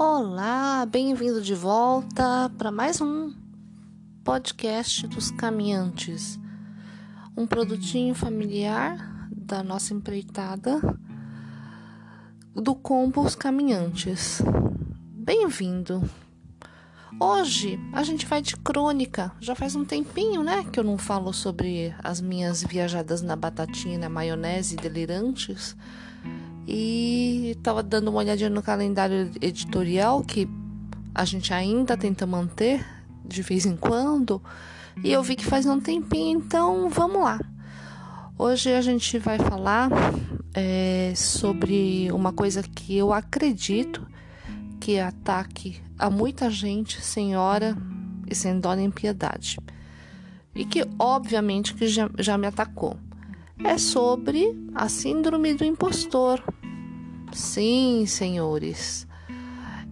Olá, bem-vindo de volta para mais um podcast dos caminhantes. Um produtinho familiar da nossa empreitada do combo Os Caminhantes. Bem-vindo. Hoje a gente vai de crônica. Já faz um tempinho, né, que eu não falo sobre as minhas viajadas na batatinha na maionese delirantes. E estava dando uma olhadinha no calendário editorial que a gente ainda tenta manter de vez em quando. E eu vi que faz um tempinho, então vamos lá. Hoje a gente vai falar é, sobre uma coisa que eu acredito que ataque a muita gente sem hora e sem dó nem piedade. E que obviamente que já, já me atacou. É sobre a síndrome do impostor, Sim, senhores.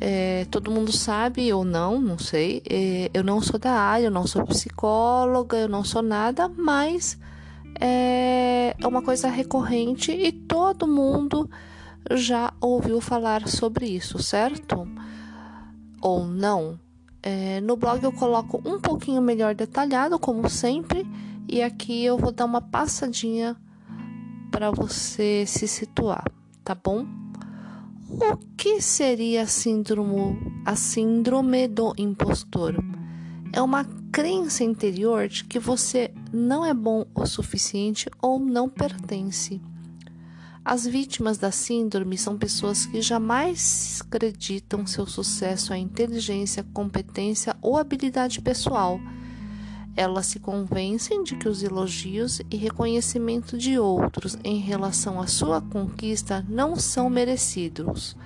É, todo mundo sabe ou não, não sei. É, eu não sou da área, eu não sou psicóloga, eu não sou nada, mas é, é uma coisa recorrente e todo mundo já ouviu falar sobre isso, certo? Ou não? É, no blog eu coloco um pouquinho melhor detalhado, como sempre, e aqui eu vou dar uma passadinha para você se situar tá bom? O que seria a síndrome, a síndrome do impostor? É uma crença interior de que você não é bom o suficiente ou não pertence. As vítimas da síndrome são pessoas que jamais acreditam seu sucesso à inteligência, competência ou habilidade pessoal elas se convencem de que os elogios e reconhecimento de outros em relação à sua conquista não são merecidos,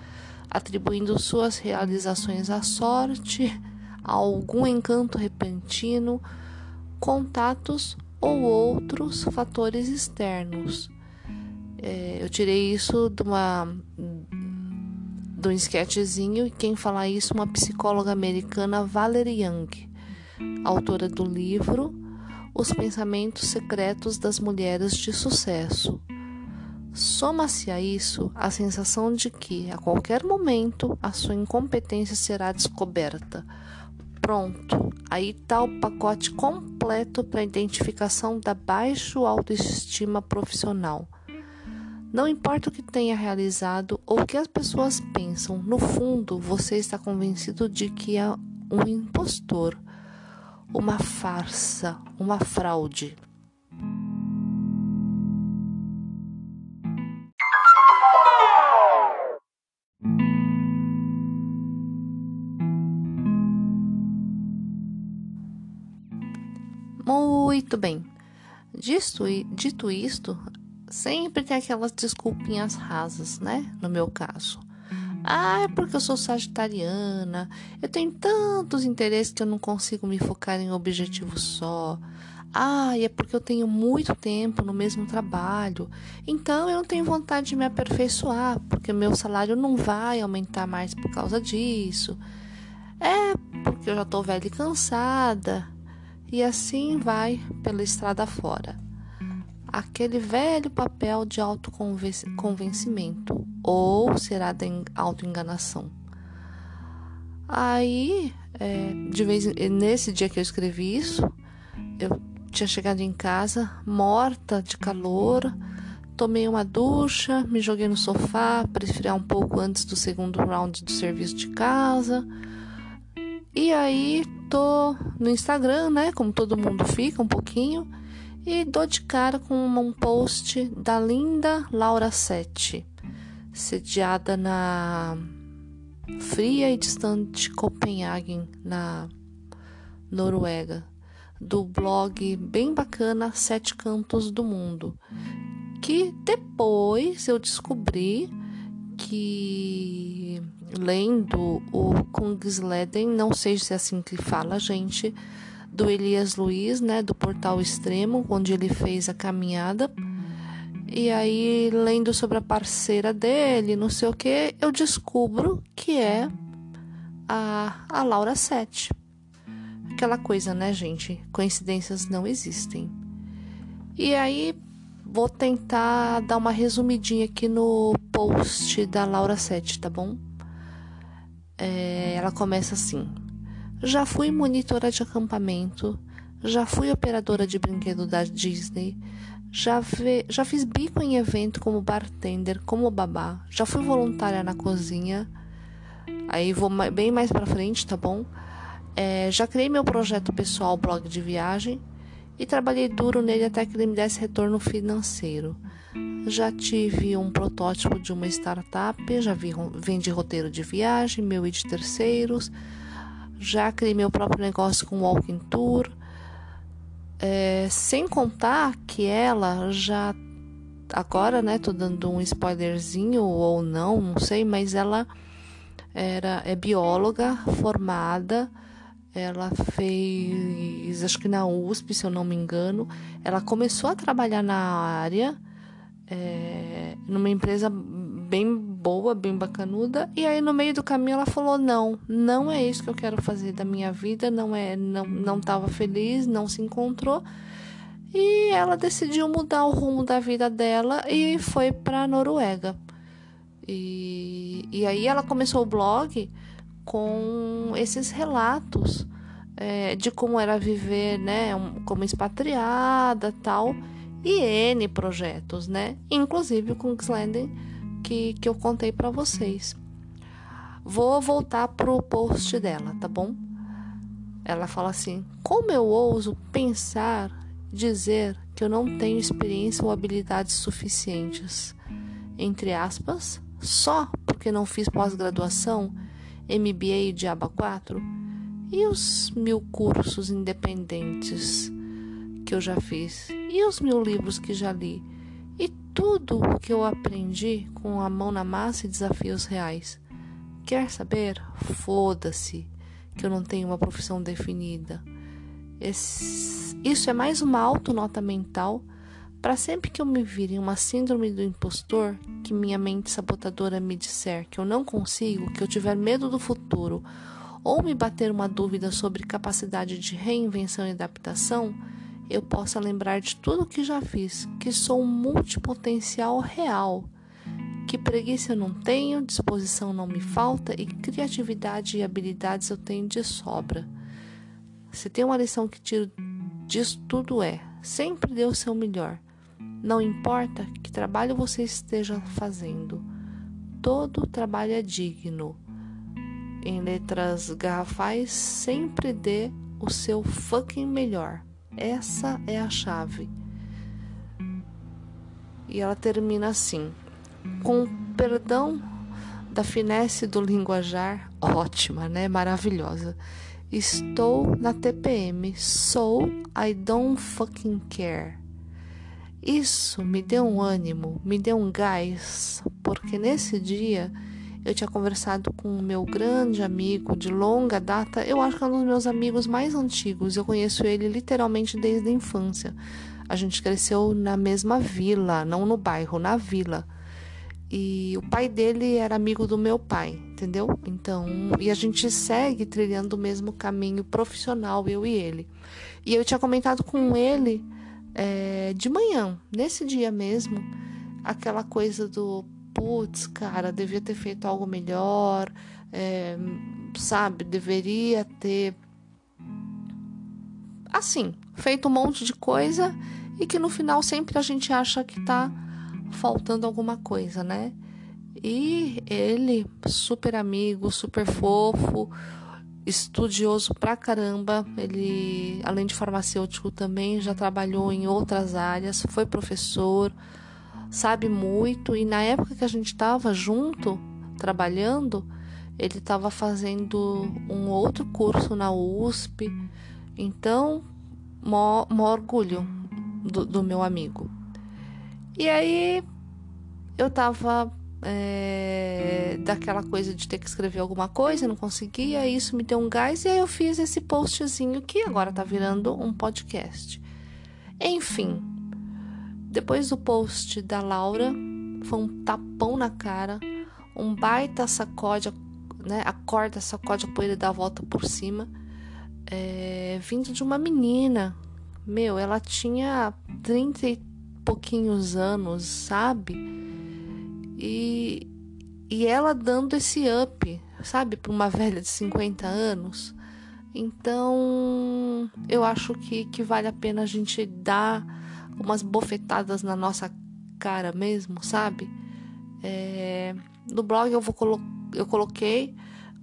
atribuindo suas realizações à sorte, a algum encanto repentino, contatos ou outros fatores externos. É, eu tirei isso de uma de um sketchzinho e quem fala isso uma psicóloga americana Valerie Young autora do livro Os Pensamentos Secretos das Mulheres de Sucesso. Soma-se a isso a sensação de que, a qualquer momento, a sua incompetência será descoberta. Pronto, aí está o pacote completo para a identificação da baixa autoestima profissional. Não importa o que tenha realizado ou o que as pessoas pensam, no fundo você está convencido de que é um impostor uma farsa, uma fraude. Muito bem. Dito, dito isto, sempre tem aquelas desculpinhas rasas, né? No meu caso. Ah, é porque eu sou sagitariana, eu tenho tantos interesses que eu não consigo me focar em um objetivo só. Ah, é porque eu tenho muito tempo no mesmo trabalho, então eu não tenho vontade de me aperfeiçoar, porque meu salário não vai aumentar mais por causa disso. É porque eu já estou velha e cansada. E assim vai pela estrada fora. Aquele velho papel de autoconvencimento ou será da autoenganação. Aí, é, de vez nesse dia que eu escrevi isso, eu tinha chegado em casa morta de calor, tomei uma ducha, me joguei no sofá para esfriar um pouco antes do segundo round do serviço de casa. E aí tô no Instagram, né, como todo mundo fica um pouquinho, e dou de cara com um post da linda Laura Sete sediada na fria e distante Copenhagen, na Noruega, do blog bem bacana Sete Cantos do Mundo, que depois eu descobri que lendo o Kungsleden, não sei se é assim que fala, gente, do Elias Luiz, né, do Portal Extremo, onde ele fez a caminhada. E aí, lendo sobre a parceira dele, não sei o que, eu descubro que é a, a Laura Sete. Aquela coisa, né, gente? Coincidências não existem. E aí, vou tentar dar uma resumidinha aqui no post da Laura Sete, tá bom? É, ela começa assim: Já fui monitora de acampamento, já fui operadora de brinquedo da Disney, já, já fiz bico em evento como bartender, como babá, já fui voluntária na cozinha. Aí vou bem mais para frente, tá bom? É, já criei meu projeto pessoal, blog de viagem, e trabalhei duro nele até que ele me desse retorno financeiro. Já tive um protótipo de uma startup, já vi, vendi roteiro de viagem, meu e de terceiros, já criei meu próprio negócio com walking tour, é, sem contar que ela já agora, né, tô dando um spoilerzinho ou não, não sei, mas ela era é bióloga formada ela fez, acho que na USP, se eu não me engano. Ela começou a trabalhar na área, é, numa empresa bem boa, bem bacanuda. E aí no meio do caminho ela falou: "Não, não é isso que eu quero fazer da minha vida, não é, não não estava feliz, não se encontrou". E ela decidiu mudar o rumo da vida dela e foi para Noruega. E, e aí ela começou o blog com esses relatos é, de como era viver, né, como expatriada, tal, e N projetos, né, inclusive com Xlanden, que, que eu contei para vocês. Vou voltar pro post dela, tá bom? Ela fala assim: Como eu ouso pensar, dizer que eu não tenho experiência ou habilidades suficientes? Entre aspas, só porque não fiz pós-graduação MBA e Diaba 4? E os mil cursos independentes que eu já fiz? E os mil livros que já li? E tudo o que eu aprendi com a mão na massa e desafios reais? Quer saber? Foda-se que eu não tenho uma profissão definida. Esse, isso é mais uma autonota mental para sempre que eu me vir em uma síndrome do impostor, que minha mente sabotadora me disser que eu não consigo, que eu tiver medo do futuro, ou me bater uma dúvida sobre capacidade de reinvenção e adaptação, eu possa lembrar de tudo que já fiz, que sou um multipotencial real, que preguiça eu não tenho, disposição não me falta e criatividade e habilidades eu tenho de sobra. Se tem uma lição que tiro disso tudo é: sempre dê o seu melhor. Não importa que trabalho você esteja fazendo, todo trabalho é digno. Em letras garrafais, sempre dê o seu fucking melhor. Essa é a chave. E ela termina assim: com perdão da finesse do linguajar, ótima, né? Maravilhosa. Estou na TPM, so I don't fucking care. Isso me deu um ânimo, me deu um gás, porque nesse dia eu tinha conversado com o meu grande amigo de longa data, eu acho que é um dos meus amigos mais antigos, eu conheço ele literalmente desde a infância. A gente cresceu na mesma vila, não no bairro, na vila. E o pai dele era amigo do meu pai, entendeu? Então, e a gente segue trilhando o mesmo caminho profissional, eu e ele. E eu tinha comentado com ele é, de manhã, nesse dia mesmo, aquela coisa do putz, cara, devia ter feito algo melhor, é, sabe, deveria ter assim, feito um monte de coisa e que no final sempre a gente acha que tá faltando alguma coisa, né? E ele, super amigo, super fofo, estudioso pra caramba. Ele, além de farmacêutico, também já trabalhou em outras áreas, foi professor, sabe muito. E na época que a gente estava junto, trabalhando, ele estava fazendo um outro curso na USP. Então, mó, orgulho do, do meu amigo. E aí eu tava é, daquela coisa de ter que escrever alguma coisa, não conseguia, isso me deu um gás e aí eu fiz esse postzinho que agora tá virando um podcast. Enfim, depois do post da Laura, foi um tapão na cara, um baita sacode, né? Acorda, sacode a poeira e dá a volta por cima, é, vindo de uma menina. Meu, ela tinha 30 e pouquinhos anos, sabe? E, e ela dando esse up, sabe, para uma velha de 50 anos. Então, eu acho que, que vale a pena a gente dar umas bofetadas na nossa cara mesmo, sabe? É, no blog eu, vou colo eu coloquei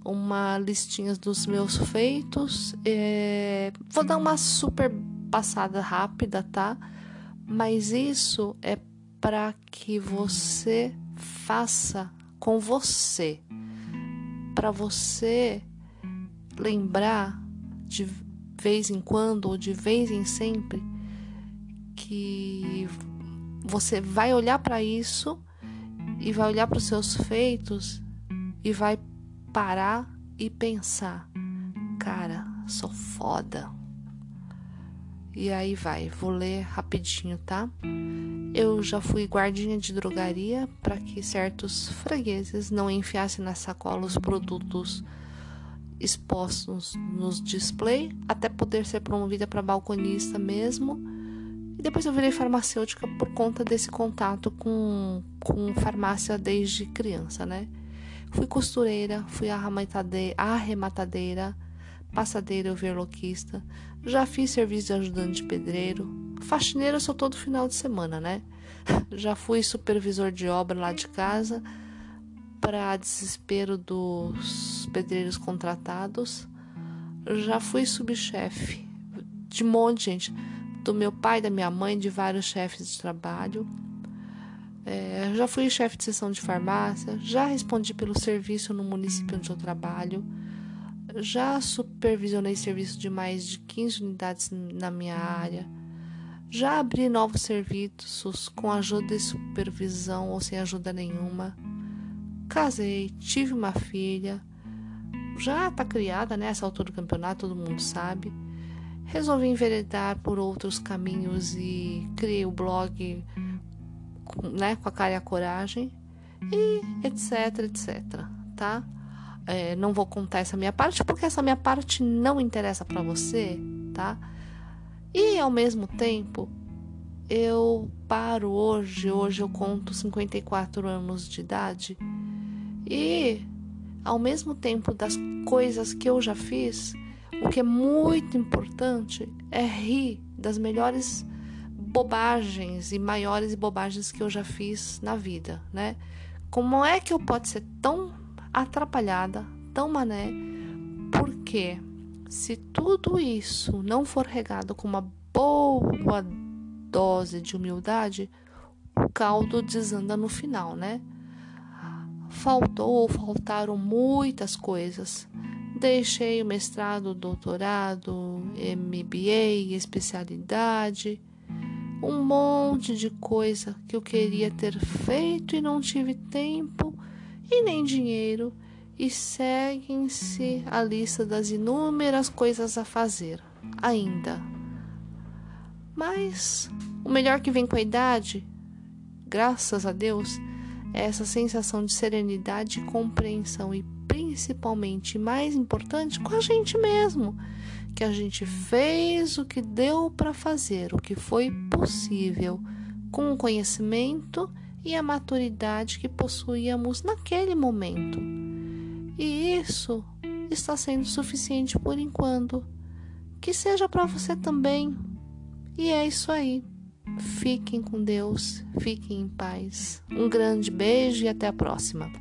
uma listinha dos meus feitos. É, vou dar uma super passada rápida, tá? Mas isso é para que você faça com você, para você lembrar de vez em quando ou de vez em sempre que você vai olhar para isso e vai olhar para os seus feitos e vai parar e pensar: cara, sou foda. E aí vai, vou ler rapidinho, tá? Eu já fui guardinha de drogaria para que certos fregueses não enfiassem na sacola os produtos expostos nos display, até poder ser promovida para balconista mesmo. E depois eu virei farmacêutica por conta desse contato com, com farmácia desde criança, né? Fui costureira, fui arrematadeira, passadeira overloquista, já fiz serviço de ajudante de pedreiro, Faxineira só todo final de semana, né? Já fui supervisor de obra lá de casa, para desespero dos pedreiros contratados. Já fui subchefe de um monte de gente, do meu pai, da minha mãe, de vários chefes de trabalho. É, já fui chefe de sessão de farmácia, já respondi pelo serviço no município onde eu trabalho, já supervisionei serviço de mais de 15 unidades na minha área já abri novos serviços com ajuda e supervisão ou sem ajuda nenhuma. Casei, tive uma filha. Já está criada nessa né, altura do campeonato, todo mundo sabe. Resolvi enveredar por outros caminhos e criei o blog né, com a cara e a coragem e etc, etc, tá? É, não vou contar essa minha parte porque essa minha parte não interessa para você, tá? E ao mesmo tempo, eu paro hoje, hoje eu conto 54 anos de idade, e ao mesmo tempo das coisas que eu já fiz, o que é muito importante é rir das melhores bobagens e maiores bobagens que eu já fiz na vida, né? Como é que eu posso ser tão atrapalhada, tão mané? Porque se tudo isso não for regado com uma boa dose de humildade, o caldo desanda no final, né? Faltou ou faltaram muitas coisas. Deixei o mestrado, doutorado, MBA, especialidade, um monte de coisa que eu queria ter feito e não tive tempo e nem dinheiro e seguem-se a lista das inúmeras coisas a fazer ainda. Mas o melhor que vem com a idade, graças a Deus, é essa sensação de serenidade compreensão e principalmente, mais importante, com a gente mesmo, que a gente fez o que deu para fazer, o que foi possível, com o conhecimento e a maturidade que possuíamos naquele momento. E isso está sendo suficiente por enquanto. Que seja para você também. E é isso aí. Fiquem com Deus, fiquem em paz. Um grande beijo e até a próxima.